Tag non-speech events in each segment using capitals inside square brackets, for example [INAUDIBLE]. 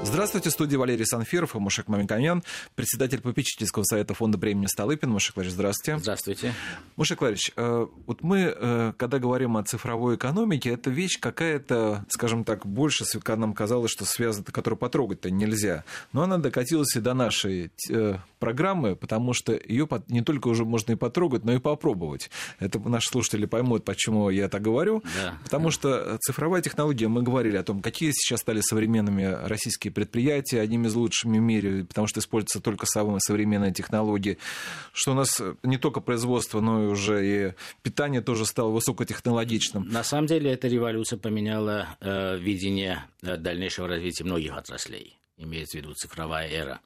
Здравствуйте, в студии Валерий Санфиров и Мушек Мамиканян, председатель попечительского совета фонда премии Столыпин. Мушек Владимирович, здравствуйте. Здравствуйте. Мушек Владимирович, э, вот мы, э, когда говорим о цифровой экономике, это вещь какая-то, скажем так, больше, нам казалось, что связана, которую потрогать-то нельзя. Но она докатилась и до нашей э, программы, потому что ее не только уже можно и потрогать, но и попробовать. Это наши слушатели поймут, почему я так говорю. Да. Потому что цифровая технология, мы говорили о том, какие сейчас стали современными российские российские предприятия одними из лучших в мире, потому что используются только самые современные технологии, что у нас не только производство, но и уже и питание тоже стало высокотехнологичным. На самом деле эта революция поменяла э, видение э, дальнейшего развития многих отраслей, имеется в виду цифровая эра.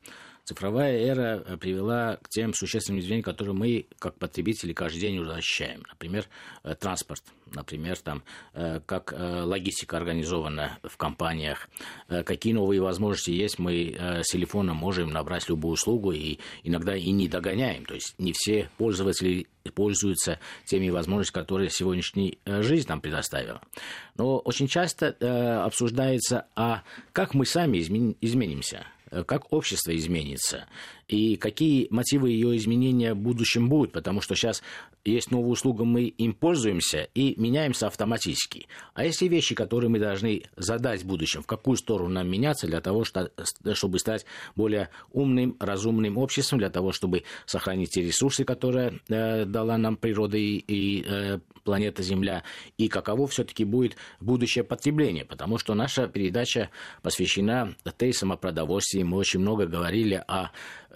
Цифровая эра э, привела к тем существенным изменениям, которые мы, как потребители, каждый день уже ощущаем. Например, э, транспорт, например, там, э, как логистика организована в компаниях, какие новые возможности есть, мы с телефона можем набрать любую услугу и иногда и не догоняем. То есть не все пользователи пользуются теми возможностями, которые сегодняшняя жизнь нам предоставила. Но очень часто обсуждается, а как мы сами изменимся – как общество изменится и какие мотивы ее изменения в будущем будут, потому что сейчас есть новая услуга, мы им пользуемся и меняемся автоматически. А есть и вещи, которые мы должны задать в будущем, в какую сторону нам меняться для того, чтобы стать более умным, разумным обществом, для того, чтобы сохранить те ресурсы, которые э, дала нам природа и, и э, планета Земля, и каково все-таки будет будущее потребление, потому что наша передача посвящена тейсам о продовольствии. Мы очень много говорили о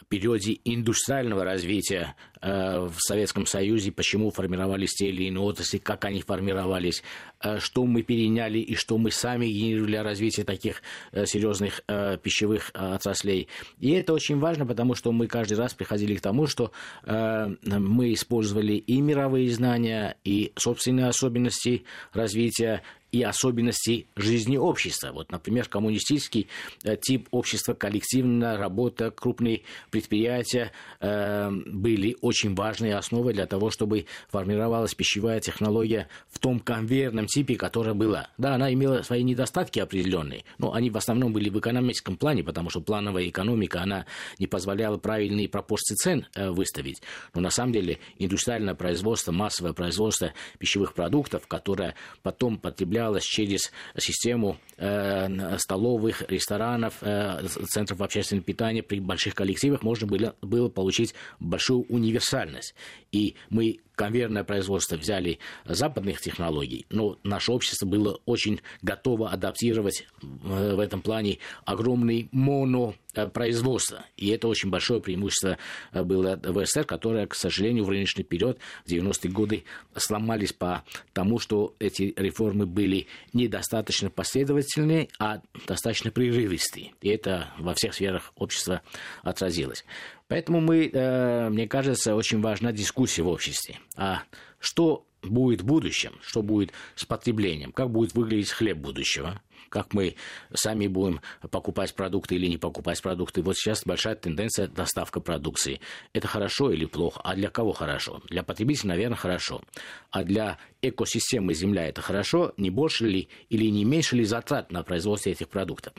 периоде индустриального развития э, в Советском Союзе, почему формировались те или иные отрасли, как они формировались, э, что мы переняли и что мы сами генерировали для развития таких э, серьезных пищевых отраслей. И это очень важно, потому что мы каждый раз приходили к тому, что мы использовали и мировые знания, и собственные особенности развития и особенностей жизни общества. Вот, например, коммунистический э, тип общества, коллективная работа, крупные предприятия э, были очень важной основой для того, чтобы формировалась пищевая технология в том конвейерном типе, которая была. Да, она имела свои недостатки определенные, но они в основном были в экономическом плане, потому что плановая экономика, она не позволяла правильные пропорции цен э, выставить. Но на самом деле индустриальное производство, массовое производство пищевых продуктов, которое потом потребляется осуществлялась через систему э, столовых, ресторанов, э, центров общественного питания при больших коллективах можно было получить большую универсальность. И мы конвейерное производство взяли западных технологий, но наше общество было очень готово адаптировать э, в этом плане огромный монопроизводство. И это очень большое преимущество э, было в СССР, которое, к сожалению, в рыночный период в 90-е годы сломались по тому, что эти реформы были недостаточно последовательные, а достаточно прерывистые. И это во всех сферах общества отразилось. Поэтому мы, э, мне кажется, очень важна дискуссия в обществе. А что будет в будущем, что будет с потреблением, как будет выглядеть хлеб будущего, как мы сами будем покупать продукты или не покупать продукты. Вот сейчас большая тенденция доставка продукции. Это хорошо или плохо? А для кого хорошо? Для потребителя, наверное, хорошо. А для экосистемы Земля это хорошо? Не больше ли или не меньше ли затрат на производство этих продуктов?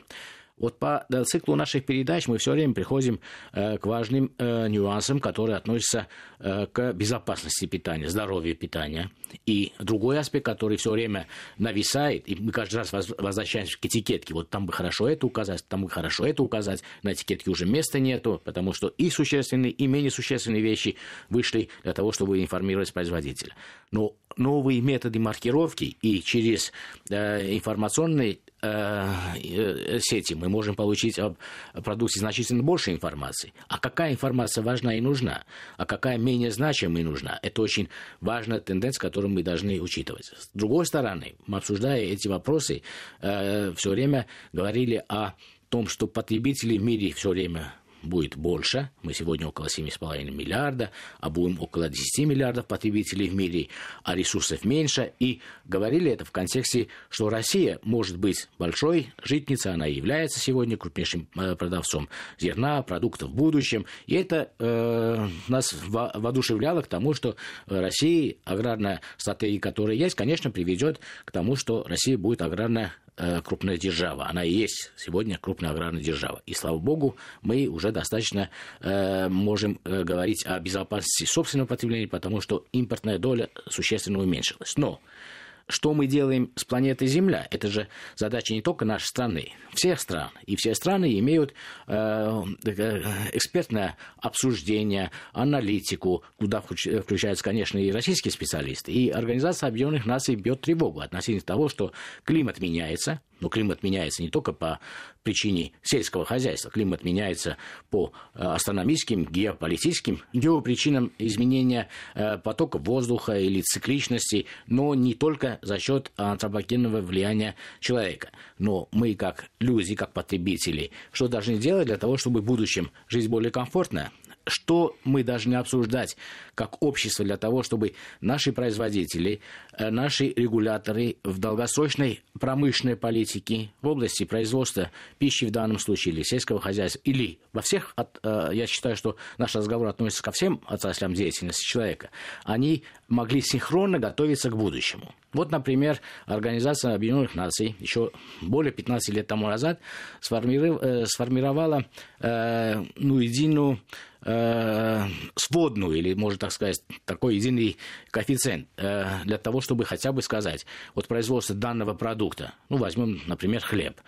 Вот по циклу наших передач мы все время приходим э, к важным э, нюансам, которые относятся э, к безопасности питания, здоровью питания. И другой аспект, который все время нависает, и мы каждый раз возвращаемся к этикетке. Вот там бы хорошо это указать, там бы хорошо это указать. На этикетке уже места нету, потому что и существенные, и менее существенные вещи вышли для того, чтобы информировать производителя. Но новые методы маркировки и через э, информационные Э, э, сети мы можем получить об продукте значительно больше информации. А какая информация важна и нужна, а какая менее значимая и нужна, это очень важная тенденция, которую мы должны учитывать. С другой стороны, мы обсуждая эти вопросы, все время говорили о том, что потребители в мире все время будет больше. Мы сегодня около 7,5 миллиарда, а будем около 10 миллиардов потребителей в мире, а ресурсов меньше. И говорили это в контексте, что Россия может быть большой житницей, она является сегодня крупнейшим э, продавцом зерна, продуктов в будущем. И это э, нас воодушевляло к тому, что Россия, аграрная стратегия, которая есть, конечно, приведет к тому, что Россия будет аграрная крупная держава. Она и есть сегодня крупная аграрная держава. И, слава богу, мы уже достаточно э, можем э, говорить о безопасности собственного потребления, потому что импортная доля существенно уменьшилась. Но что мы делаем с планетой Земля. Это же задача не только нашей страны, всех стран. И все страны имеют э, э экспертное обсуждение, аналитику, куда включаются, конечно, и российские специалисты. И Организация Объединенных Наций бьет тревогу относительно того, что климат меняется, но климат меняется не только по причине сельского хозяйства, климат меняется по э, астрономическим, геополитическим, геопричинам изменения э, потока воздуха или цикличности, но не только за счет антропогенного влияния человека. Но мы, как люди, как потребители, что должны делать для того, чтобы в будущем жизнь более комфортная, что мы должны обсуждать как общество для того, чтобы наши производители, э, наши регуляторы в долгосрочной промышленной политике в области производства пищи в данном случае или сельского хозяйства, или во всех, э, я считаю, что наш разговор относится ко всем отраслям деятельности человека, они могли синхронно готовиться к будущему. Вот, например, Организация Объединенных Наций еще более 15 лет тому назад э, сформировала ну, единую э, сводную, или, можно так сказать, такой единый коэффициент э, для того, чтобы хотя бы сказать, вот производство данного продукта, ну, возьмем, например, хлеб,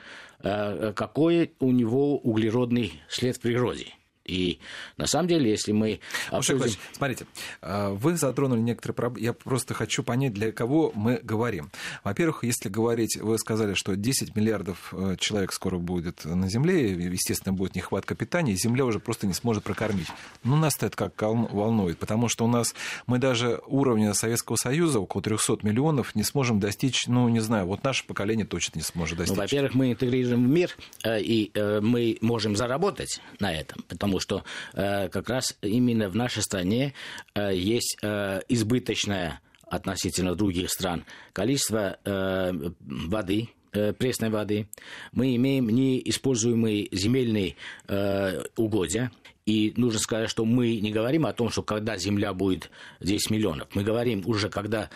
э, какой у него углеродный след в природе – и на самом деле, если мы обсудим... Смотрите, а, вы затронули некоторые проблемы. Я просто хочу понять, для кого мы говорим. Во-первых, если говорить, вы сказали, что 10 миллиардов э, человек скоро будет на Земле, естественно, будет нехватка питания, и Земля уже просто не сможет прокормить. Ну, нас это как волнует, потому что у нас мы даже уровня Советского Союза, около 300 миллионов, не сможем достичь, ну, не знаю, вот наше поколение точно не сможет ну, достичь. Ну, во-первых, мы интегрируем в мир, э, и э, мы можем заработать на этом, потому что э, как раз именно в нашей стране э, есть э, избыточное относительно других стран количество э, воды, э, пресной воды. Мы имеем неиспользуемые земельные э, угодья. И нужно сказать, что мы не говорим о том, что когда земля будет 10 миллионов. Мы говорим уже, когда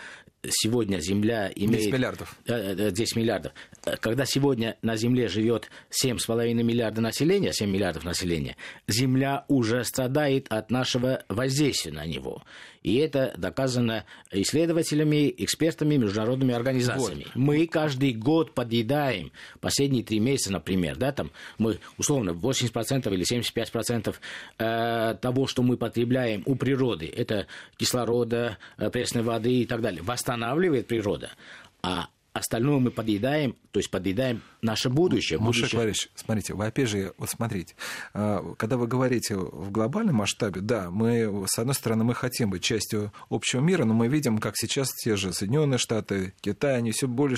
сегодня Земля имеет... 10 миллиардов. 10 миллиардов. Когда сегодня на Земле живет 7,5 миллиарда населения, 7 миллиардов населения, Земля уже страдает от нашего воздействия на него. И это доказано исследователями, экспертами, международными организациями. Вот. Мы каждый год подъедаем, последние три месяца, например, да, там мы условно 80% или 75% э, того, что мы потребляем у природы, это кислорода, э, пресной воды и так далее, восстанавливает природа. А остальное мы подъедаем, то есть подъедаем наше будущее. Мушек будущее... смотрите, вы опять же, вот смотрите, а, когда вы говорите в глобальном масштабе, да, мы, с одной стороны, мы хотим быть частью общего мира, но мы видим, как сейчас те же Соединенные Штаты, Китай, они все больше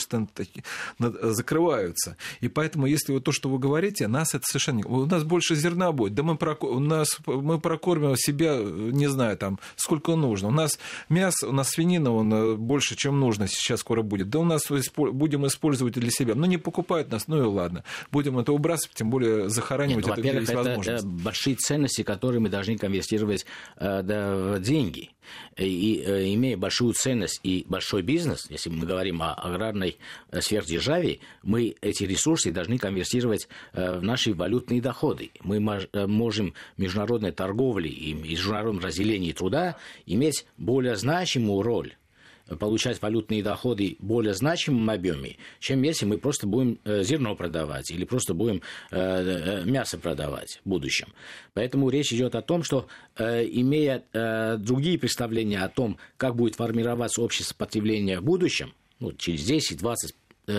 закрываются. И поэтому, если вот то, что вы говорите, нас это совершенно... У нас больше зерна будет, да мы, прок... у нас... мы прокормим себя, не знаю, там, сколько нужно. У нас мясо, у нас свинина он э, больше, чем нужно сейчас скоро будет. Да у нас будем использовать для себя. Ну, не покупают нас, ну и ладно. Будем это убрасывать, тем более захоранивать Нет, ну, это это, это большие ценности, которые мы должны конвертировать э, да, в деньги. И, э, имея большую ценность и большой бизнес, если мы говорим о аграрной э, сверхдержаве, мы эти ресурсы должны конвертировать э, в наши валютные доходы. Мы можем в международной торговле и международном разделении труда иметь более значимую роль получать валютные доходы более значимом объеме, чем если мы просто будем э, зерно продавать или просто будем э, э, мясо продавать в будущем. Поэтому речь идет о том, что имея другие представления о том, как будет формироваться общество потребления в будущем, ну, через 10-20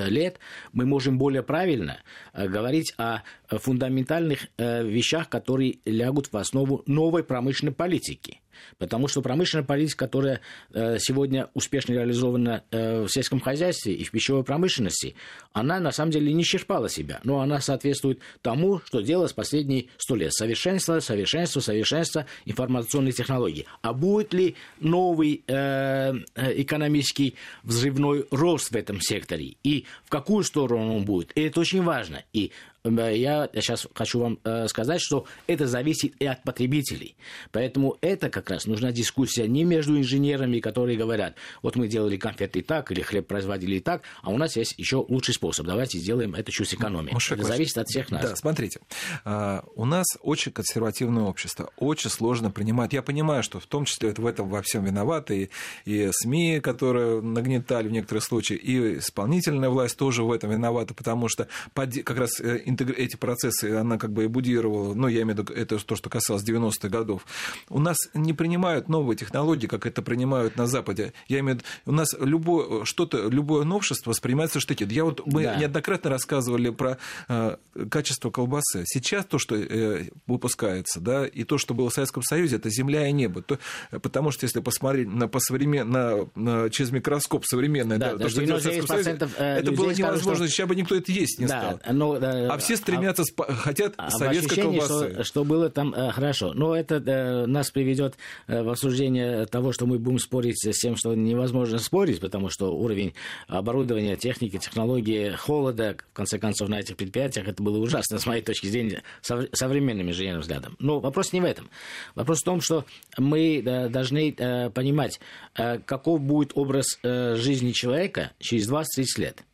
лет мы можем более правильно говорить о фундаментальных вещах, которые лягут в основу новой промышленной политики – Потому что промышленная политика, которая э, сегодня успешно реализована э, в сельском хозяйстве и в пищевой промышленности, она на самом деле не черпала себя, но она соответствует тому, что делалось последние сто лет. Совершенство, совершенство, совершенство информационной технологии. А будет ли новый э, экономический взрывной рост в этом секторе? И в какую сторону он будет? И это очень важно. И я сейчас хочу вам э, сказать, что это зависит и от потребителей. Поэтому это как раз нужна дискуссия не между инженерами, которые говорят, вот мы делали конфеты так, или хлеб производили так, а у нас есть еще лучший способ. Давайте сделаем это чуть экономии. Ну, это зависит от всех нас. Да, смотрите, а, у нас очень консервативное общество, очень сложно принимать. Я понимаю, что в том числе в этом во всем виноваты и, и СМИ, которые нагнетали в некоторых случаях, и исполнительная власть тоже в этом виновата, потому что как раз э, эти процессы она как бы эбудировала, ну, я имею в виду, это то, что касалось 90-х годов. У нас не принимают новые технологии, как это принимают на Западе. Я имею в виду, у нас любое, что-то, любое новшество воспринимается что Я вот, мы да. неоднократно рассказывали про э, качество колбасы. Сейчас то, что э, выпускается, да, и то, что было в Советском Союзе, это земля и небо. То, потому что если посмотреть на, по современ... на, на, через микроскоп современное, да, да, то, что делалось в Советском Союзе, э, это было невозможно, что... сейчас бы никто это есть не да, стал. Но, да, а все стремятся, а, хотят а советской колбасы. Что, что было там э, хорошо. Но это э, нас приведет э, в обсуждение того, что мы будем спорить с тем, что невозможно спорить, потому что уровень оборудования, техники, технологии, холода, в конце концов, на этих предприятиях, это было ужасно, с моей точки зрения, сов- современным инженерным взглядом. Но вопрос не в этом. Вопрос в том, что мы э, должны э, понимать, э, каков будет образ э, жизни человека через 20-30 лет.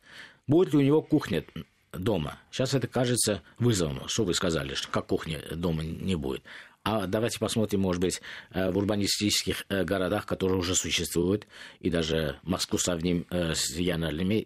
Будет ли у него кухня дома. Сейчас это кажется вызовом, что вы сказали, что как кухни дома не будет. А давайте посмотрим, может быть, э, в урбанистических э, городах, которые уже существуют, и даже Москву сравним э, с региональными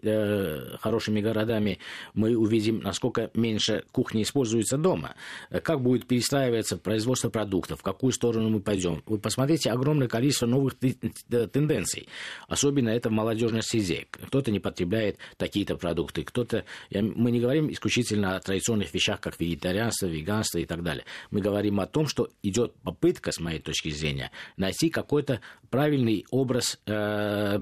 хорошими городами, мы увидим, насколько меньше кухни используется дома. Как будет перестраиваться производство продуктов, в какую сторону мы пойдем. Вы посмотрите огромное количество новых тенденций. Особенно это в молодежной среде. Кто-то не потребляет такие-то продукты, кто-то... Мы не говорим исключительно о традиционных вещах, как вегетарианство, веганство и так далее. Мы говорим о том, что идет попытка, с моей точки зрения, найти какой-то правильный образ э,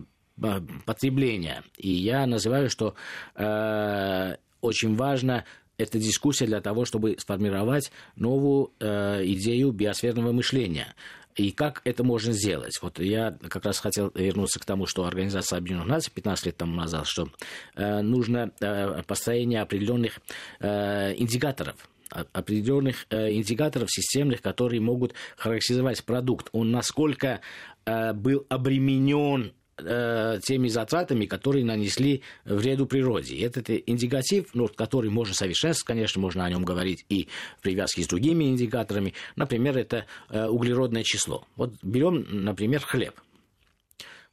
потребления. И я называю, что э, очень важно эта дискуссия для того, чтобы сформировать новую э, идею биосферного мышления. И как это можно сделать? Вот я как раз хотел вернуться к тому, что Организация Объединенных Наций 15 лет тому назад, что э, нужно э, построение определенных э, индикаторов определенных э, индикаторов системных, которые могут характеризовать продукт. Он насколько э, был обременен э, теми затратами, которые нанесли вреду природе. Этот индикатив, ну, который можно совершенствовать, конечно, можно о нем говорить и в привязке с другими индикаторами. Например, это углеродное число. Вот берем, например, хлеб.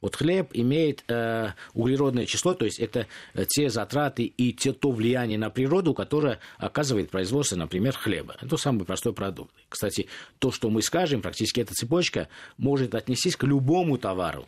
Вот хлеб имеет э, углеродное число, то есть это э, те затраты и те, то влияние на природу, которое оказывает производство, например, хлеба. Это самый простой продукт. Кстати, то, что мы скажем, практически эта цепочка может отнестись к любому товару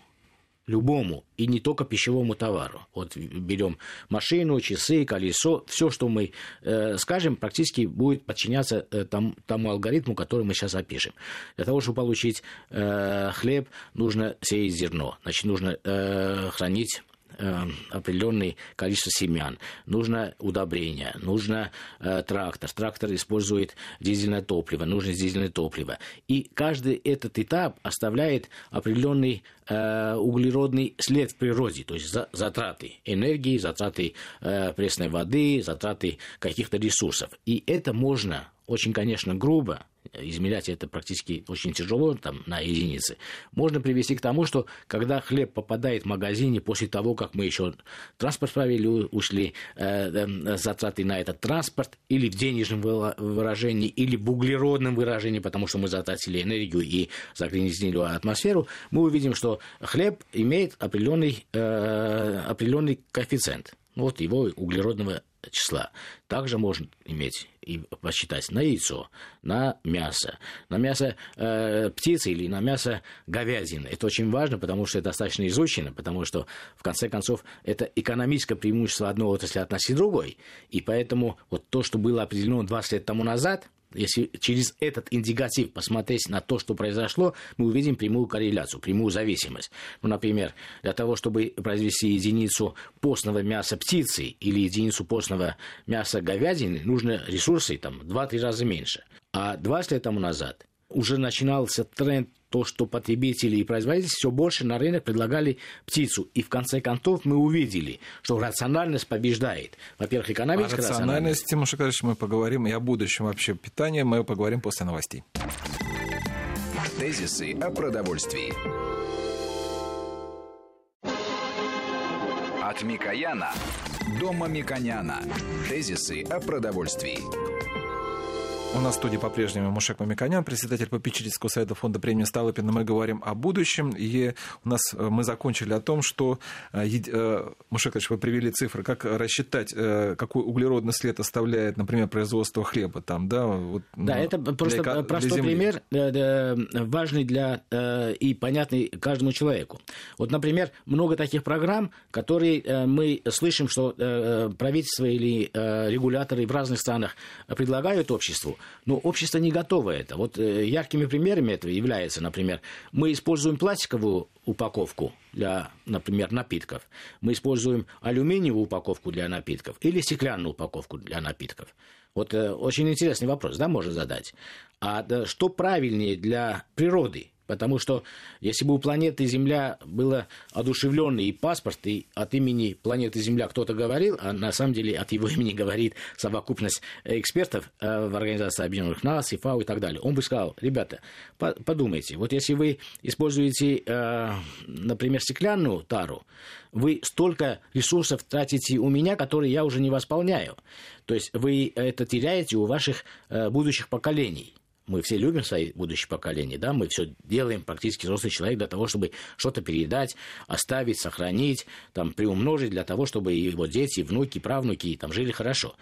любому, и не только пищевому товару. Вот берем машину, часы, колесо, все, что мы э, скажем, практически будет подчиняться э, там, тому алгоритму, который мы сейчас опишем. Для того, чтобы получить э, хлеб, нужно сеять зерно, значит, нужно э, хранить определенное количество семян, нужно удобрение, нужно э, трактор. Трактор использует дизельное топливо, нужно дизельное топливо. И каждый этот этап оставляет определенный э, углеродный след в природе, то есть за, затраты энергии, затраты э, пресной воды, затраты каких-то ресурсов. И это можно очень, конечно, грубо, измерять это практически очень тяжело, там, на единицы, можно привести к тому, что когда хлеб попадает в магазине после того, как мы еще транспорт провели, ушли э, э, затраты на этот транспорт, или в денежном выражении, или в углеродном выражении, потому что мы затратили энергию и загрязнили атмосферу, мы увидим, что хлеб имеет определенный, э, определенный коэффициент вот его углеродного числа. Также можно иметь и посчитать на яйцо, на мясо, на мясо э, птицы или на мясо говядины. Это очень важно, потому что это достаточно изучено, потому что, в конце концов, это экономическое преимущество одной отрасли относительно другой. И поэтому вот то, что было определено 20 лет тому назад – если через этот индикатив посмотреть на то, что произошло, мы увидим прямую корреляцию, прямую зависимость. Ну, например, для того, чтобы произвести единицу постного мяса птицы или единицу постного мяса говядины, нужно ресурсы там, 2-3 раза меньше. А 20 лет тому назад уже начинался тренд то, что потребители и производители все больше на рынок предлагали птицу. И в конце концов мы увидели, что рациональность побеждает. Во-первых, экономическая о рациональности, Тимош Ильич, мы поговорим, и о будущем вообще питания мы поговорим после новостей. Тезисы о продовольствии. От Микояна до Мамиконяна. Тезисы о продовольствии. У нас в студии по-прежнему Мушек Мамиканян, председатель попечительского совета фонда премии Столыпина. Мы говорим о будущем. И у нас э, мы закончили о том, что, э, э, Мушек Ильич, вы привели цифры, как рассчитать, какой углеродный след оставляет, например, производство хлеба. Там, да, вот, да ну, это просто для, простой для пример, важный для и понятный каждому человеку. Вот, например, много таких программ, которые мы слышим, что правительство или регуляторы в разных странах предлагают обществу, но общество не готово это. Вот э, яркими примерами этого является, например, мы используем пластиковую упаковку для, например, напитков, мы используем алюминиевую упаковку для напитков или стеклянную упаковку для напитков. Вот э, очень интересный вопрос, да, можно задать. А что правильнее для природы? Потому что если бы у планеты Земля было одушевленный и паспорт, и от имени планеты Земля кто-то говорил, а на самом деле от его [LAUGHS] имени говорит совокупность экспертов э, в Организации Объединенных Наций, ФАО и так далее, он бы сказал, ребята, подумайте, вот если вы используете, э, например, стеклянную тару, вы столько ресурсов тратите у меня, которые я уже не восполняю. То есть вы это теряете у ваших э, будущих поколений мы все любим свои будущее поколение, да, мы все делаем, практически взрослый человек, для того, чтобы что-то передать, оставить, сохранить, там, приумножить для того, чтобы его дети, внуки, правнуки там жили хорошо.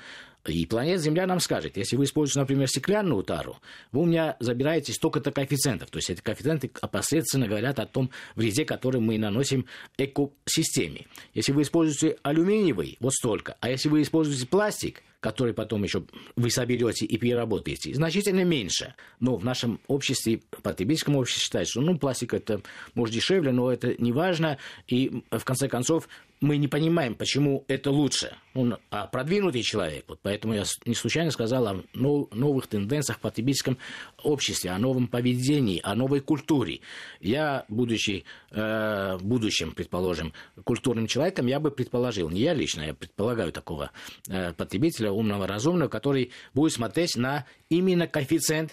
И планета Земля нам скажет, если вы используете, например, стеклянную тару, вы у меня забираете столько-то коэффициентов. То есть эти коэффициенты опосредственно говорят о том вреде, который мы наносим экосистеме. Если вы используете алюминиевый, вот столько. А если вы используете пластик, который потом еще вы соберете и переработаете, значительно меньше. Но в нашем обществе, потребительском обществе считается, что ну, пластик это может дешевле, но это не важно. И в конце концов мы не понимаем, почему это лучше. Он а продвинутый человек. Вот поэтому я не случайно сказал о новых тенденциях в потребительском обществе, о новом поведении, о новой культуре. Я, будучи э, будущим, предположим, культурным человеком, я бы предположил, не я лично, я предполагаю такого э, потребителя умного, разумного, который будет смотреть на именно коэффициент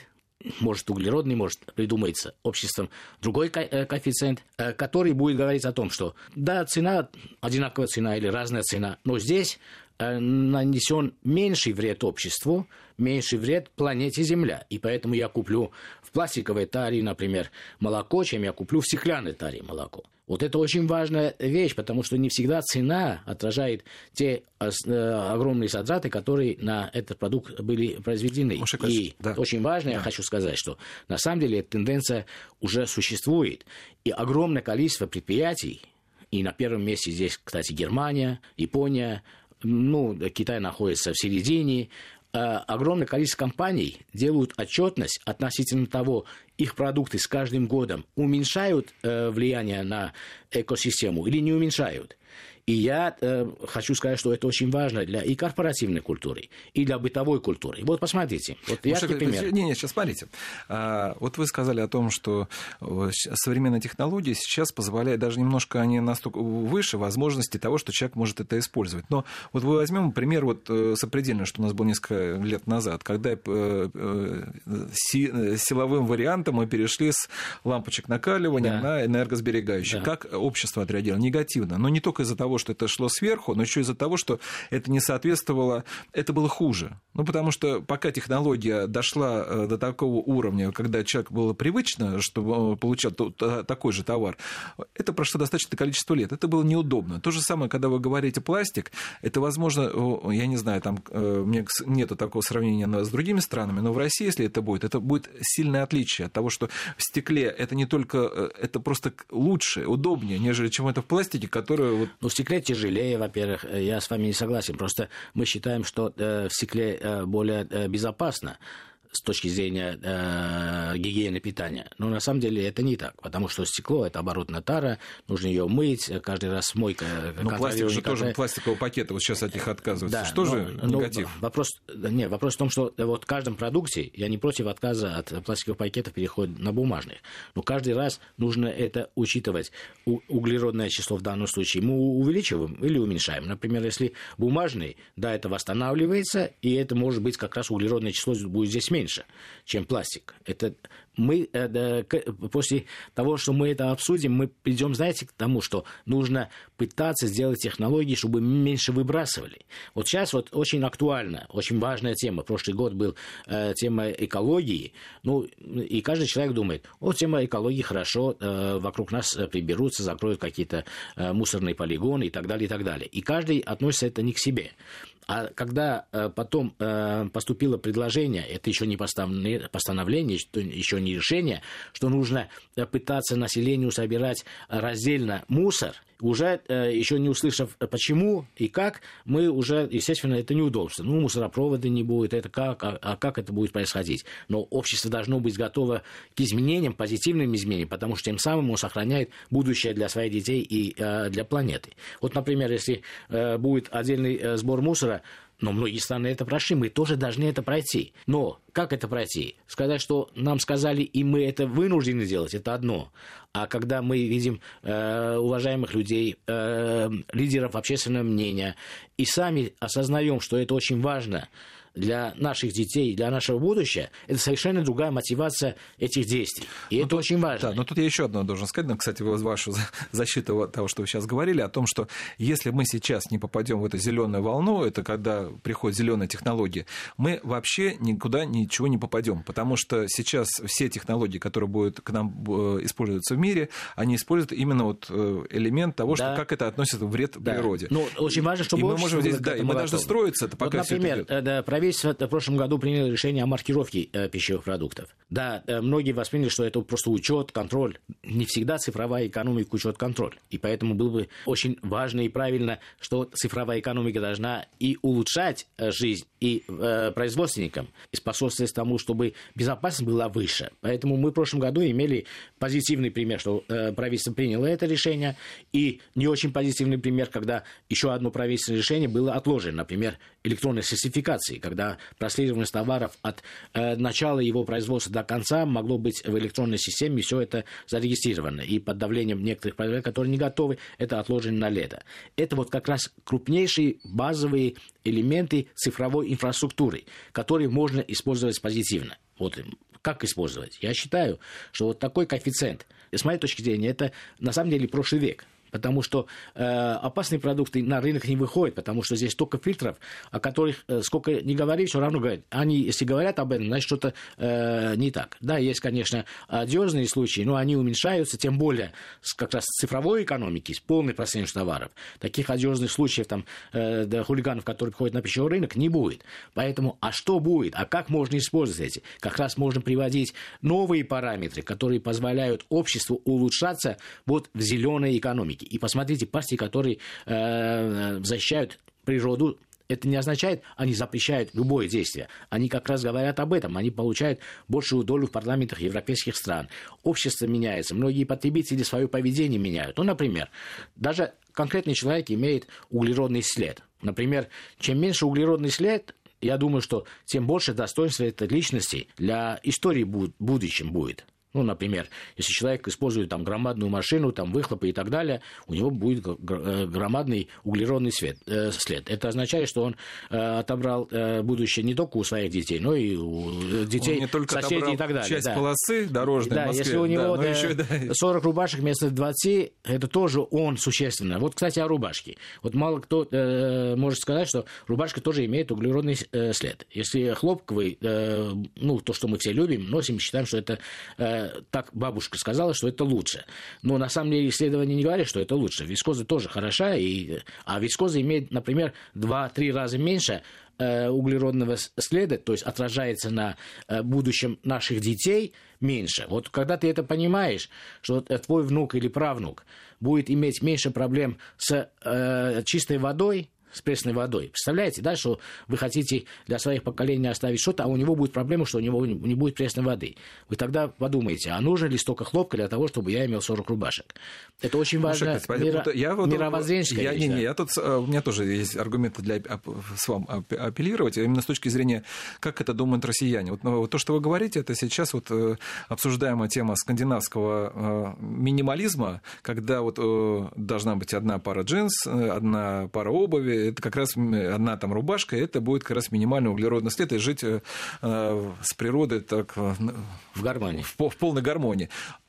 может углеродный, может придумается обществом другой ко- коэффициент, э, который будет говорить о том, что да, цена, одинаковая цена или разная цена, но здесь э, нанесен меньший вред обществу, меньший вред планете Земля. И поэтому я куплю пластиковой таре, например, молоко, чем я куплю в стеклянной таре молоко. Вот это очень важная вещь, потому что не всегда цена отражает те э, огромные затраты, которые на этот продукт были произведены. И да. очень важно, да. я хочу сказать, что на самом деле эта тенденция уже существует. И огромное количество предприятий, и на первом месте здесь, кстати, Германия, Япония, ну, Китай находится в середине, э, огромное количество компаний делают отчетность относительно того, их продукты с каждым годом уменьшают э, влияние на экосистему или не уменьшают. И я э, хочу сказать, что это очень важно для и корпоративной культуры, и для бытовой культуры. Вот посмотрите, вот яркий Может, пример. Не, не, сейчас смотрите. А, вот вы сказали о том, что э, современные технологии сейчас позволяют, даже немножко они настолько выше возможности того, что человек может это использовать. Но вот вы возьмем пример вот э, сопредельно, что у нас было несколько лет назад, когда э, силовым вариантом мы перешли с лампочек накаливания да. на энергосберегающие. Да. Как общество отреагировало? Негативно. Но не только из-за того, того, что это шло сверху, но еще из-за того, что это не соответствовало, это было хуже. Ну, потому что пока технология дошла э, до такого уровня, когда человек было привычно, чтобы он получал такой же товар, это прошло достаточное количество лет. Это было неудобно. То же самое, когда вы говорите пластик, это, возможно, я не знаю, там э, нету такого сравнения с другими странами, но в России, если это будет, это будет сильное отличие от того, что в стекле это не только, э, это просто лучше, удобнее, нежели чем это в пластике, который... Вот... Ну, стекле тяжелее, во-первых, э, я с вами не согласен. Просто мы считаем, что э, в стекле э, более безопасно с точки зрения э, гигиены питания. Но на самом деле это не так, потому что стекло это оборотная тара, нужно ее мыть, каждый раз мойка. Но пластик же тоже пластикового пакета, вот сейчас от них отказываются. Да, что же но, негатив? Но вопрос, нет, вопрос в том, что вот в каждом продукте, я не против отказа от пластиковых пакетов, перехода на бумажных, но каждый раз нужно это учитывать. У, углеродное число в данном случае мы увеличиваем или уменьшаем. Например, если бумажный, да, это восстанавливается, и это может быть как раз углеродное число будет здесь меньше, чем пластик. Это мы э, после того, что мы это обсудим, мы придем, знаете, к тому, что нужно пытаться сделать технологии, чтобы меньше выбрасывали. Вот сейчас вот очень актуально, очень важная тема. Прошлый год был э, тема экологии. Ну, и каждый человек думает, о, тема экологии хорошо, э, вокруг нас приберутся, закроют какие-то э, мусорные полигоны и так далее, и так далее. И каждый относится это не к себе. А когда э, потом э, поступило предложение, это еще не постановление, еще не решение, что нужно э, пытаться населению собирать раздельно мусор – уже э, еще не услышав э, почему и как, мы уже, естественно, это неудобство. Ну, мусоропровода не будет, это как, а, а как это будет происходить? Но общество должно быть готово к изменениям, позитивным изменениям, потому что тем самым он сохраняет будущее для своих детей и э, для планеты. Вот, например, если э, будет отдельный э, сбор мусора, но многие страны это прошли, мы тоже должны это пройти. Но как это пройти? Сказать, что нам сказали, и мы это вынуждены делать, это одно. А когда мы видим э, уважаемых людей, э, лидеров общественного мнения, и сами осознаем, что это очень важно, для наших детей, для нашего будущего, это совершенно другая мотивация этих действий. И но ну, это тут, очень важно. Да, но тут я еще одно должен сказать, ну, кстати, вашу защиту того, что вы сейчас говорили, о том, что если мы сейчас не попадем в эту зеленую волну, это когда приходят зеленые технологии, мы вообще никуда ничего не попадем, потому что сейчас все технологии, которые будут к нам э, использоваться в мире, они используют именно вот э, элемент того, да. что как это относится к вред да. природе. Ну, очень важно, чтобы и мы можем здесь, да, и мы должны строиться, это пока вот, например, все это идет. Правительство в прошлом году приняло решение о маркировке э, пищевых продуктов. Да, э, многие восприняли, что это просто учет, контроль. Не всегда цифровая экономика учет, контроль. И поэтому было бы очень важно и правильно, что цифровая экономика должна и улучшать э, жизнь и э, производственникам, и способствовать тому, чтобы безопасность была выше. Поэтому мы в прошлом году имели позитивный пример, что э, правительство приняло это решение, и не очень позитивный пример, когда еще одно правительственное решение было отложено, например, электронной сертификации, когда прослеживаемость товаров от э, начала его производства до конца могло быть в электронной системе, все это зарегистрировано. И под давлением некоторых производителей, которые не готовы, это отложено на лето. Это вот как раз крупнейшие базовые элементы цифровой инфраструктуры, которые можно использовать позитивно. Вот как использовать? Я считаю, что вот такой коэффициент, с моей точки зрения, это на самом деле прошлый век потому что э, опасные продукты на рынок не выходят, потому что здесь столько фильтров, о которых э, сколько не говори, все равно говорят. Они, если говорят об этом, значит, что-то э, не так. Да, есть, конечно, одиозные случаи, но они уменьшаются, тем более как раз с цифровой экономики, с полной прослеживанием товаров. Таких одиозных случаев, там, э, да, хулиганов, которые приходят на пищевой рынок, не будет. Поэтому, а что будет? А как можно использовать эти? Как раз можно приводить новые параметры, которые позволяют обществу улучшаться вот в зеленой экономике политики. И посмотрите, партии, которые э, защищают природу, это не означает, они запрещают любое действие. Они как раз говорят об этом. Они получают большую долю в парламентах европейских стран. Общество меняется. Многие потребители свое поведение меняют. Ну, например, даже конкретный человек имеет углеродный след. Например, чем меньше углеродный след, я думаю, что тем больше достоинства этой личности для истории в будущем будет. Ну, например, если человек использует там громадную машину, там выхлопы и так далее, у него будет э, громадный углеродный свет, э, след. Это означает, что он э, отобрал э, будущее не только у своих детей, но и у детей, он не только соседей и так далее. Часть да. полосы дорожной да, в Москве, если у него да, да, еще, да. 40 рубашек вместо 20, это тоже он существенно. Вот, кстати, о рубашке. Вот мало кто э, может сказать, что рубашка тоже имеет углеродный э, след. Если хлопковый, э, ну, то, что мы все любим, носим, считаем, что это э, так бабушка сказала, что это лучше. Но на самом деле исследования не говорят, что это лучше. Вискоза тоже хороша, и... а вискоза имеет, например, 2-3 раза меньше э, углеродного следа, то есть отражается на э, будущем наших детей меньше. Вот когда ты это понимаешь, что твой внук или правнук будет иметь меньше проблем с э, чистой водой, с пресной водой. Представляете, да, что вы хотите для своих поколений оставить что-то, а у него будет проблема, что у него не будет пресной воды. Вы тогда подумаете, а нужно ли столько хлопка для того, чтобы я имел 40 рубашек? Это очень важно. Слушай, мира... я вот, мировоззренческая я, вещь. Не, не, я тут, э, у меня тоже есть аргументы для с вам апеллировать, именно с точки зрения, как это думают россияне. Вот, ну, вот то, что вы говорите, это сейчас вот э, обсуждаемая тема скандинавского э, минимализма, когда вот должна быть одна пара джинс, одна пара обуви, это как раз одна там рубашка, это будет как раз минимальный углеродный след, и жить э, с природой так... Э, в гармонии. В, в полной гармонии.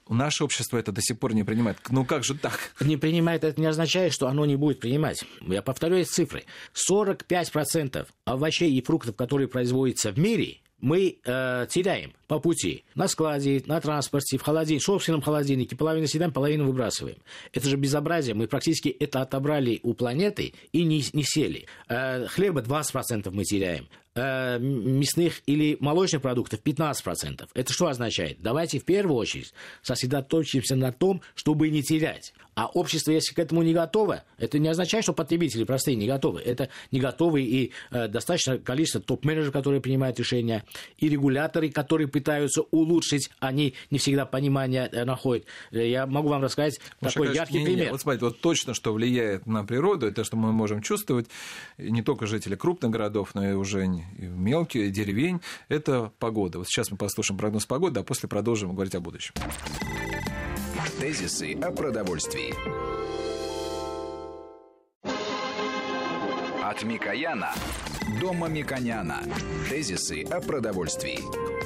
Наше общество это до сих пор не принимает. Ну как же так? Не принимает, это не означает, что оно не будет принимать. Я повторю эти цифры. 45% овощей и фруктов, которые производятся в мире, мы э, теряем по пути. На складе, на транспорте, в холодильнике, в собственном холодильнике. Половину съедаем, половину выбрасываем. Это же безобразие. Мы практически это отобрали у планеты и не, не сели. Э, хлеба 20% мы теряем. Э, мясных или молочных продуктов 15%. Это что означает? Давайте в первую очередь сосредоточимся на том, чтобы не терять. А общество, если к этому не готово, это не означает, что потребители простые не готовы. Это не готовы и э, достаточно количество топ-менеджеров, которые принимают решения, и регуляторы, которые пытаются улучшить, они не всегда понимание э, находят. Э, я могу вам рассказать ну, такой конечно, яркий не, пример. Не, вот смотрите, вот точно, что влияет на природу, это что мы можем чувствовать, не только жители крупных городов, но и уже мелкие, деревень, это погода. Вот сейчас мы послушаем прогноз погоды, а после продолжим говорить о будущем. Тезисы о продовольствии. От Микояна до Мамиконяна. Тезисы о продовольствии.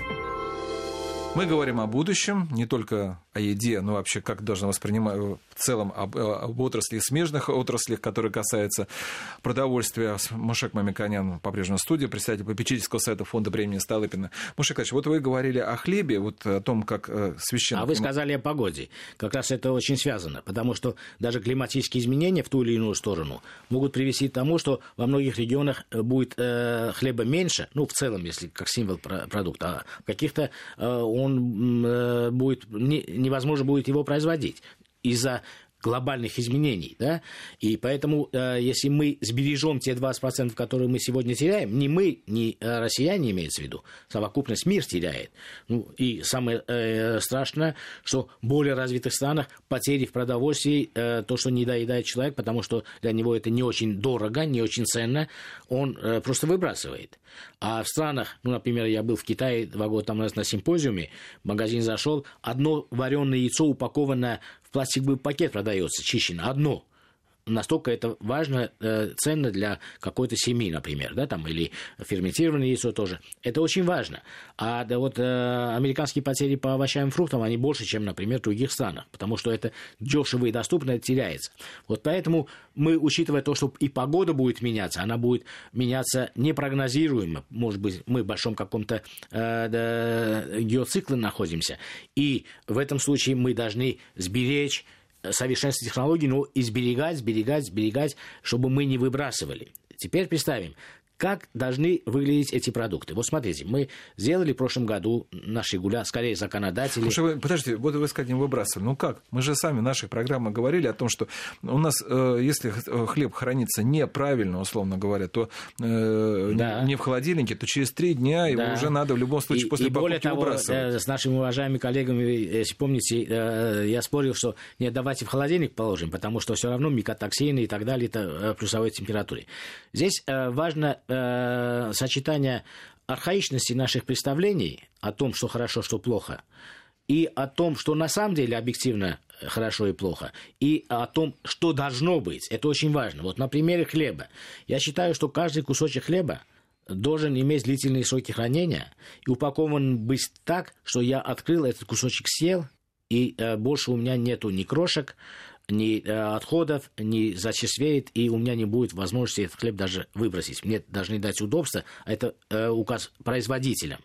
Мы говорим о будущем, не только о еде, но вообще как должна воспринимать в целом об, об отраслях, смежных отраслях, которые касаются продовольствия. Мушек Мамиканян по-прежнему в студии, представитель попечительского совета фонда времени Столыпина. Мушек Ильич, вот вы говорили о хлебе, вот о том, как э, священно... А вы сказали о погоде. Как раз это очень связано, потому что даже климатические изменения в ту или иную сторону могут привести к тому, что во многих регионах э, будет э, хлеба меньше, ну, в целом, если как символ продукта, а в каких-то э, он он э, будет, не, невозможно будет его производить. Из-за глобальных изменений. Да? И поэтому, э, если мы сбережем те 20%, которые мы сегодня теряем, не мы, не э, россияне имеется в виду, совокупность мир теряет. Ну, и самое э, страшное, что в более развитых странах потери в продовольствии, то, что не доедает человек, потому что для него это не очень дорого, не очень ценно, он просто выбрасывает. А в странах, ну, например, я был в Китае два года назад на симпозиуме, в магазин зашел, одно вареное яйцо упаковано в пластиковый пакет продается, чищено, одно – настолько это важно, э, ценно для какой-то семьи, например, да, там, или ферментированное яйцо тоже. Это очень важно. А да, вот э, американские потери по овощам и фруктам, они больше, чем, например, в других странах, потому что это дешево и доступно, это теряется. Вот поэтому мы, учитывая то, что и погода будет меняться, она будет меняться непрогнозируемо, может быть, мы в большом каком-то э, да, геоцикле находимся, и в этом случае мы должны сберечь совершенствовать технологии, но и сберегать, сберегать, сберегать, чтобы мы не выбрасывали. Теперь представим, как должны выглядеть эти продукты? Вот смотрите, мы сделали в прошлом году наши гуля, скорее законодатели. Слушай, вы, подождите, вот вы сказали, не выбрасывали. Ну как? Мы же сами в нашей программе говорили о том, что у нас, э, если хлеб хранится неправильно, условно говоря, то э, да. не в холодильнике, то через три дня да. его уже надо в любом случае и, после и более того, выбрасывать. Э, с нашими уважаемыми коллегами, если помните, я спорил, что нет, давайте в холодильник положим, потому что все равно микотоксины и так далее, это плюсовой температуре. Здесь важно э, сочетание архаичности наших представлений о том, что хорошо, что плохо, и о том, что на самом деле объективно хорошо и плохо, и о том, что должно быть. Это очень важно. Вот на примере хлеба. Я считаю, что каждый кусочек хлеба должен иметь длительные сроки хранения и упакован быть так, что я открыл этот кусочек, съел, и э, больше у меня нету ни крошек, ни э, отходов, ни зачерствеет, и у меня не будет возможности этот хлеб даже выбросить. Мне должны дать удобство, а это э, указ производителям,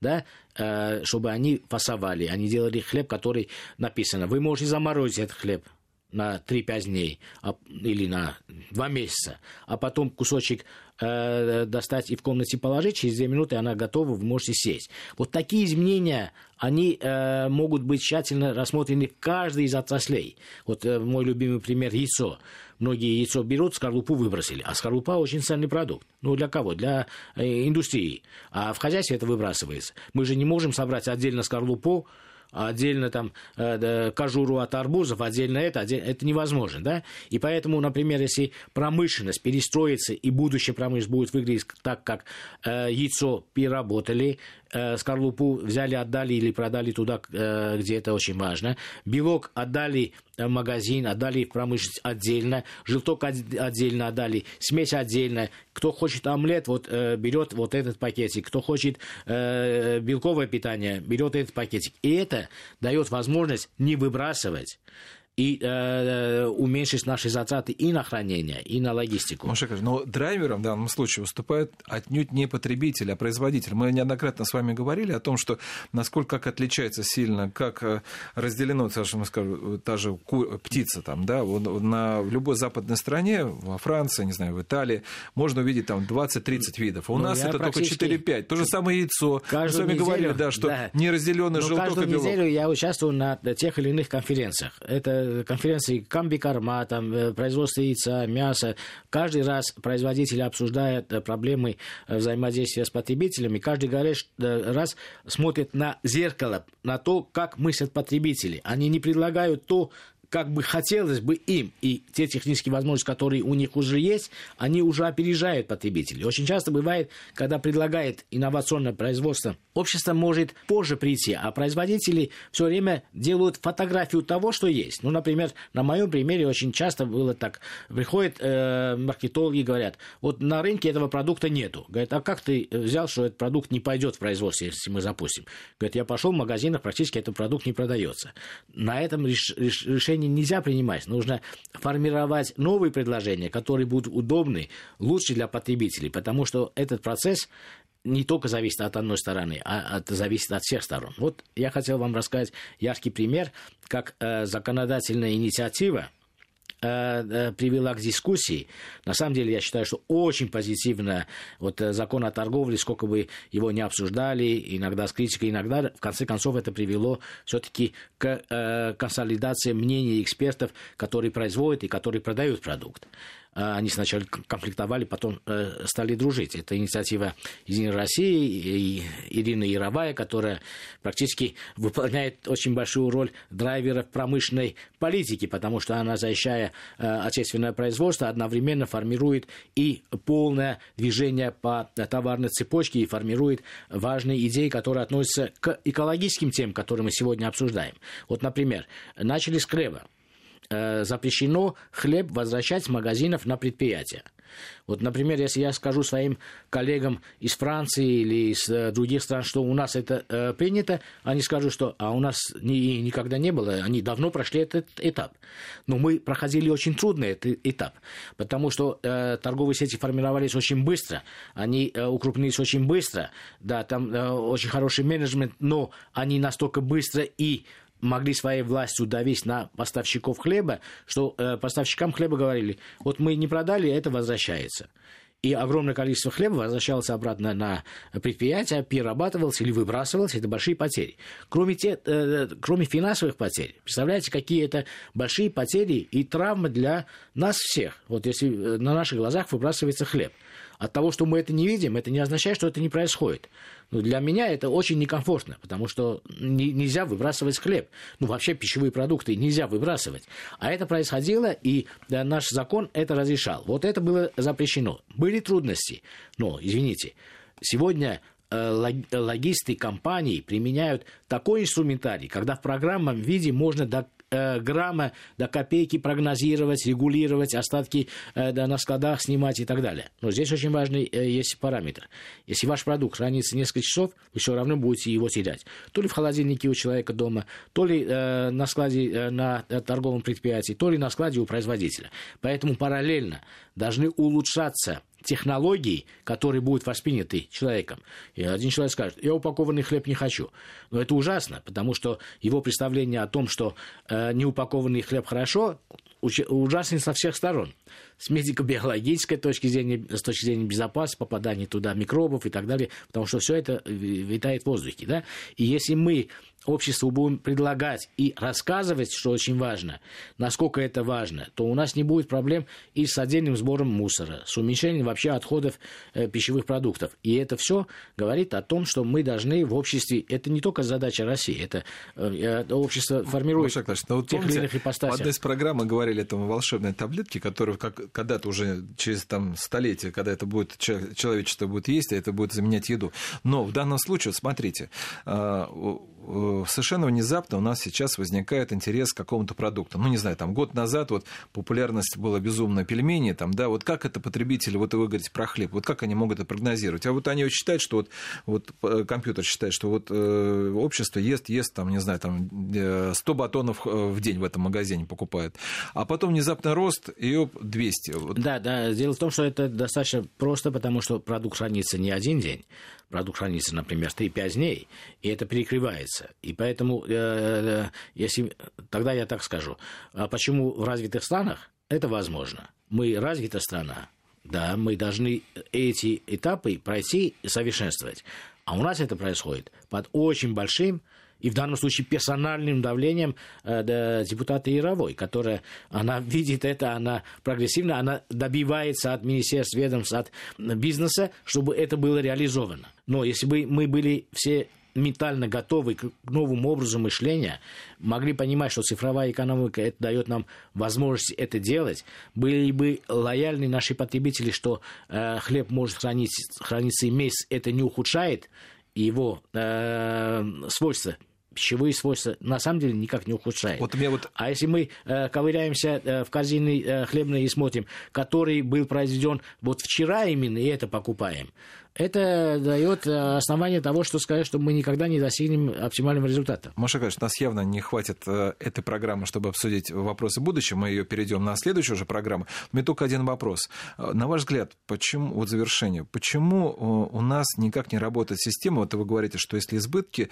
да, э, чтобы они фасовали, они делали хлеб, который написано, вы можете заморозить этот хлеб, на 3-5 дней а, или на два месяца, а потом кусочек э, достать и в комнате положить, через две минуты она готова, вы можете сесть. Вот такие изменения, они э, могут быть тщательно рассмотрены в каждой из отраслей. Вот э, мой любимый пример – яйцо. Многие яйцо берут, скорлупу выбросили, а скорлупа очень ценный продукт. Ну, для кого? Для индустрии. А в хозяйстве это выбрасывается. Мы же не можем собрать отдельно скорлупу, отдельно там э, кожуру от арбузов, отдельно это, отдельно, это невозможно, да? И поэтому, например, если промышленность перестроится и будущая промышленность будет выглядеть так, как э, яйцо переработали, скорлупу взяли, отдали или продали туда, э, где это очень важно, белок отдали в магазин, отдали в промышленность отдельно, желток отдельно отдали, смесь отдельно. Кто хочет омлет, вот э, берет вот этот пакетик. Кто хочет э, белковое питание, берет этот пакетик. И это дает возможность не выбрасывать и э, уменьшить наши затраты и на хранение, и на логистику. Маша, но драйвером в данном случае выступает отнюдь не потребитель, а производитель. Мы неоднократно с вами говорили о том, что насколько как отличается сильно, как э, разделено, скажем, скажем та же птица там, да, на любой западной стране, во Франции, не знаю, в Италии, можно увидеть там 20-30 видов. У ну, нас это только 4-5. То же самое яйцо. Мы с вами неделю, говорили, да, что да. неразделенный желток каждую и белок. неделю я участвую на тех или иных конференциях. Это конференции Камбикарма, там, э, производство яйца, мяса. Каждый раз производители обсуждают э, проблемы э, взаимодействия с потребителями. Каждый раз смотрит на зеркало, на то, как мыслят потребители. Они не предлагают то, как бы хотелось бы им, и те технические возможности, которые у них уже есть, они уже опережают потребителей. Очень часто бывает, когда предлагает инновационное производство, общество может позже прийти, а производители все время делают фотографию того, что есть. Ну, например, на моем примере очень часто было так. Приходят э, маркетологи и говорят, вот на рынке этого продукта нету. Говорят, а как ты взял, что этот продукт не пойдет в производство, если мы запустим? Говорят, я пошел в магазинах, практически этот продукт не продается. На этом реш- реш- решение решения нельзя принимать. Нужно формировать новые предложения, которые будут удобны, лучше для потребителей, потому что этот процесс не только зависит от одной стороны, а от, зависит от всех сторон. Вот я хотел вам рассказать яркий пример, как э, законодательная инициатива привела к дискуссии. На самом деле, я считаю, что очень позитивно вот э, закон о торговле, сколько бы его не обсуждали, иногда с критикой, иногда, в конце концов, это привело все-таки к консолидации мнений экспертов, которые производят и которые продают продукт. А, они сначала конфликтовали, потом э, стали дружить. Это инициатива Единой России и Ирина Яровая, которая практически выполняет очень большую роль драйвера промышленной политики, потому что она, защищая э, отечественное производство, одновременно формирует и полное движение по товарной цепочке и формирует важные идеи, которые относятся к экологическим темам, которые мы сегодня обсуждаем. Вот, например, начали с Крева. Э, запрещено хлеб возвращать с магазинов на предприятия. Вот, например, если я скажу своим коллегам из Франции или из э, других стран, что у нас это э, принято, они скажут, что а у нас ни, никогда не было, они давно прошли этот этап. Но мы проходили очень трудный этот этап, потому что э, торговые сети формировались очень быстро, они э, укрупнились очень быстро, да, там э, очень хороший менеджмент, но они настолько быстро и могли своей властью давить на поставщиков хлеба, что э, поставщикам хлеба говорили, вот мы не продали, это возвращается. И огромное количество хлеба возвращалось обратно на предприятие, перерабатывалось или выбрасывалось. Это большие потери. Кроме, те, э, кроме финансовых потерь, представляете, какие это большие потери и травмы для нас всех. Вот если э, на наших глазах выбрасывается хлеб – от того, что мы это не видим, это не означает, что это не происходит. Но для меня это очень некомфортно, потому что не, нельзя выбрасывать хлеб. Ну, вообще пищевые продукты нельзя выбрасывать. А это происходило, и да, наш закон это разрешал. Вот это было запрещено. Были трудности, но, извините, сегодня э, логисты компаний применяют такой инструментарий, когда в программном виде можно э, грамма до копейки прогнозировать, регулировать, остатки э, на складах снимать и так далее. Но здесь очень важный э, есть параметр. Если ваш продукт хранится несколько часов, вы все равно будете его терять. То ли в холодильнике у человека дома, то ли э, на складе на торговом предприятии, то ли на складе у производителя. Поэтому параллельно должны улучшаться технологий, которые будут восприняты человеком. И один человек скажет, я упакованный хлеб не хочу. Но это ужасно, потому что его представление о том, что э, неупакованный хлеб хорошо, ужасно со всех сторон. С медико-биологической точки зрения, с точки зрения безопасности, попадания туда микробов и так далее, потому что все это витает в воздухе. Да? И если мы обществу будем предлагать и рассказывать, что очень важно, насколько это важно, то у нас не будет проблем и с отдельным сбором мусора, с уменьшением вообще отходов э, пищевых продуктов. И это все говорит о том, что мы должны в обществе, это не только задача России, это э, общество формирует Маша ну, вот тех или иных ипостасях. В одной из программ мы говорили о волшебной таблетке, которую как, когда-то уже через там, столетие, когда это будет, человечество будет есть, а это будет заменять еду. Но в данном случае, смотрите, а, совершенно внезапно у нас сейчас возникает интерес к какому-то продукту. Ну, не знаю, там год назад вот популярность была безумно пельмени, там, да, вот как это потребители, вот вы говорите про хлеб, вот как они могут это прогнозировать? А вот они вот считают, что вот, вот э, компьютер считает, что вот э, общество ест, ест, там, не знаю, там 100 батонов в день в этом магазине покупает. А потом внезапно рост, и 200. Вот. Да, да, дело в том, что это достаточно просто, потому что продукт хранится не один день, продукт хранится, например, 3-5 дней, и это перекрывается. И поэтому, э, э, если, тогда я так скажу, а почему в развитых странах это возможно? Мы развитая страна, да, мы должны эти этапы пройти и совершенствовать. А у нас это происходит под очень большим и в данном случае персональным давлением э, депутата Яровой, которая, она [LAUGHS] видит это, она прогрессивно, она добивается от министерств, ведомств, от бизнеса, чтобы это было реализовано. Но если бы мы были все ментально готовы к новому образу мышления, могли понимать, что цифровая экономика это дает нам возможность это делать, были бы лояльны наши потребители, что э, хлеб может храниться, храниться и месяц, это не ухудшает его э, свойства пищевые свойства на самом деле никак не ухудшает. Вот вот... А если мы э, ковыряемся э, в корзине э, хлебной и смотрим, который был произведен вот вчера именно, и это покупаем, это дает э, основание того, что сказать, что мы никогда не достигнем оптимального результата. Маша конечно, нас явно не хватит э, этой программы, чтобы обсудить вопросы будущего. Мы ее перейдем на следующую же программу. У меня только один вопрос. Э, на ваш взгляд, почему, вот завершение, почему у нас никак не работает система, вот вы говорите, что если избытки,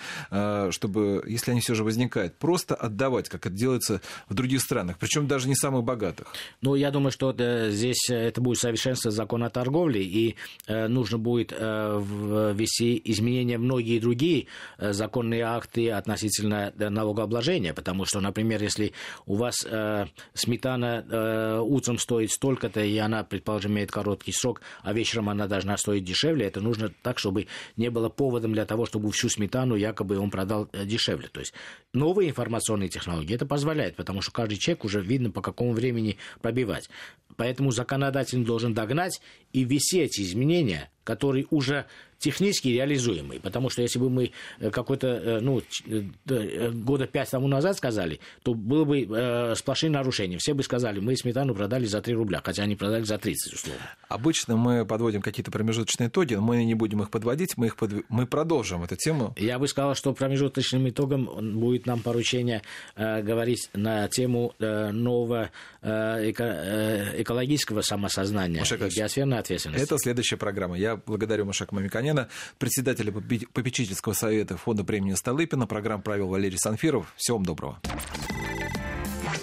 чтобы, если они все же возникают, просто отдавать, как это делается в других странах, причем даже не самых богатых? Ну, я думаю, что здесь это будет совершенство закона о торговле, и нужно будет ввести изменения многие другие э, законные акты относительно э, налогообложения, потому что, например, если у вас э, сметана э, утром стоит столько-то, и она, предположим, имеет короткий срок, а вечером она должна стоить дешевле, это нужно так, чтобы не было поводом для того, чтобы всю сметану якобы он продал дешевле. То есть новые информационные технологии это позволяет, потому что каждый человек уже видно, по какому времени пробивать. Поэтому законодатель должен догнать и ввести эти изменения, которые уже технически реализуемый. Потому что если бы мы э, какой-то, э, ну, э, года пять тому назад сказали, то было бы э, сплошные нарушения. Все бы сказали, мы сметану продали за 3 рубля, хотя они продали за 30, условно. Обычно мы подводим какие-то промежуточные итоги, но мы не будем их подводить, мы, их под... мы продолжим эту тему. Я бы сказал, что промежуточным итогом будет нам поручение э, говорить на тему э, нового э, эко, экологического самосознания, биосферной ответственности. Это следующая программа. Я благодарю Машака Мамиканя Антонена, председателя попечительского совета фонда премии Столыпина. Программ правил Валерий Санфиров. Всего вам доброго.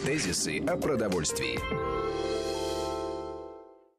Тезисы о продовольствии.